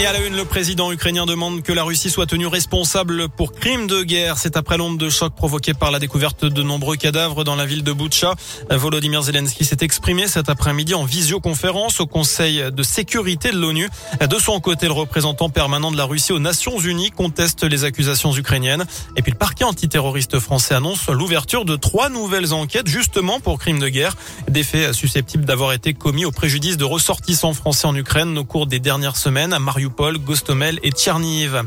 Et à la une, le président ukrainien demande que la Russie soit tenue responsable pour crimes de guerre. C'est après l'onde de choc provoquée par la découverte de nombreux cadavres dans la ville de Boutcha. Volodymyr Zelensky s'est exprimé cet après-midi en visioconférence au Conseil de sécurité de l'ONU. De son côté, le représentant permanent de la Russie aux Nations Unies conteste les accusations ukrainiennes. Et puis le parquet antiterroriste français annonce l'ouverture de trois nouvelles enquêtes justement pour crimes de guerre. Des faits susceptibles d'avoir été commis au préjudice de ressortissants français en Ukraine au cours des dernières semaines à Mariupol Gostomel et Tcherniv.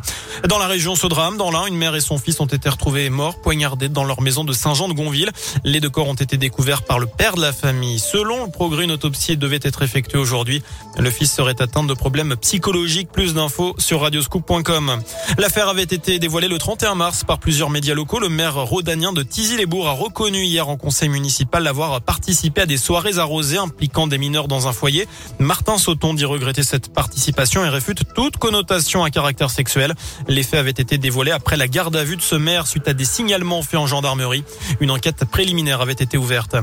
Dans la région, ce drame, dans l'un, une mère et son fils ont été retrouvés morts, poignardés dans leur maison de Saint-Jean de Gonville. Les deux corps ont été découverts par le père de la famille. Selon le progrès, une autopsie devait être effectuée aujourd'hui. Le fils serait atteint de problèmes psychologiques. Plus d'infos sur radioscoop.com. L'affaire avait été dévoilée le 31 mars par plusieurs médias locaux. Le maire rhodanien de Tizy-les-Bourgs a reconnu hier en conseil municipal avoir participé à des soirées arrosées impliquant des mineurs dans un foyer. Martin Sauton dit regretter cette participation et réfute toute connotation à caractère sexuel. Les faits avaient été dévoilés après la garde à vue de ce maire suite à des signalements faits en gendarmerie. Une enquête préliminaire avait été ouverte.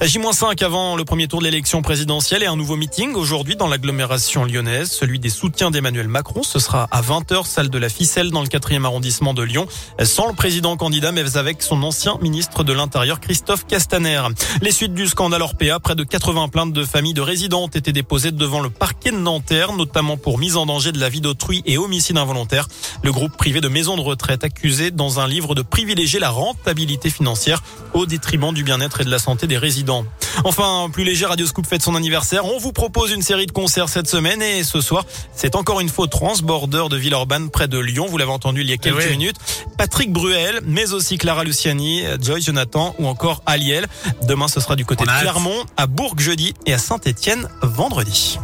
J-5 avant le premier tour de l'élection présidentielle et un nouveau meeting aujourd'hui dans l'agglomération lyonnaise, celui des soutiens d'Emmanuel Macron. Ce sera à 20h, salle de la Ficelle dans le 4e arrondissement de Lyon, sans le président candidat, mais avec son ancien ministre de l'Intérieur, Christophe Castaner. Les suites du scandale Orpea, près de 80 plaintes de familles de résidents ont été déposées devant le parquet de Nanterre, notamment pour mise en danger de la vie d'autrui et homicide involontaire. Le groupe privé de maisons de retraite accusé dans un livre de privilégier la rentabilité financière au détriment du bien-être et de la santé des résidents. Enfin, plus léger, Radio Scoop fête son anniversaire. On vous propose une série de concerts cette semaine et ce soir, c'est encore une fois Transborder de Villeurbanne près de Lyon. Vous l'avez entendu il y a quelques oui. minutes. Patrick Bruel, mais aussi Clara Luciani, Joy Jonathan ou encore Aliel. Demain, ce sera du côté On de. Clermont, à Bourg jeudi et à Saint-Étienne vendredi.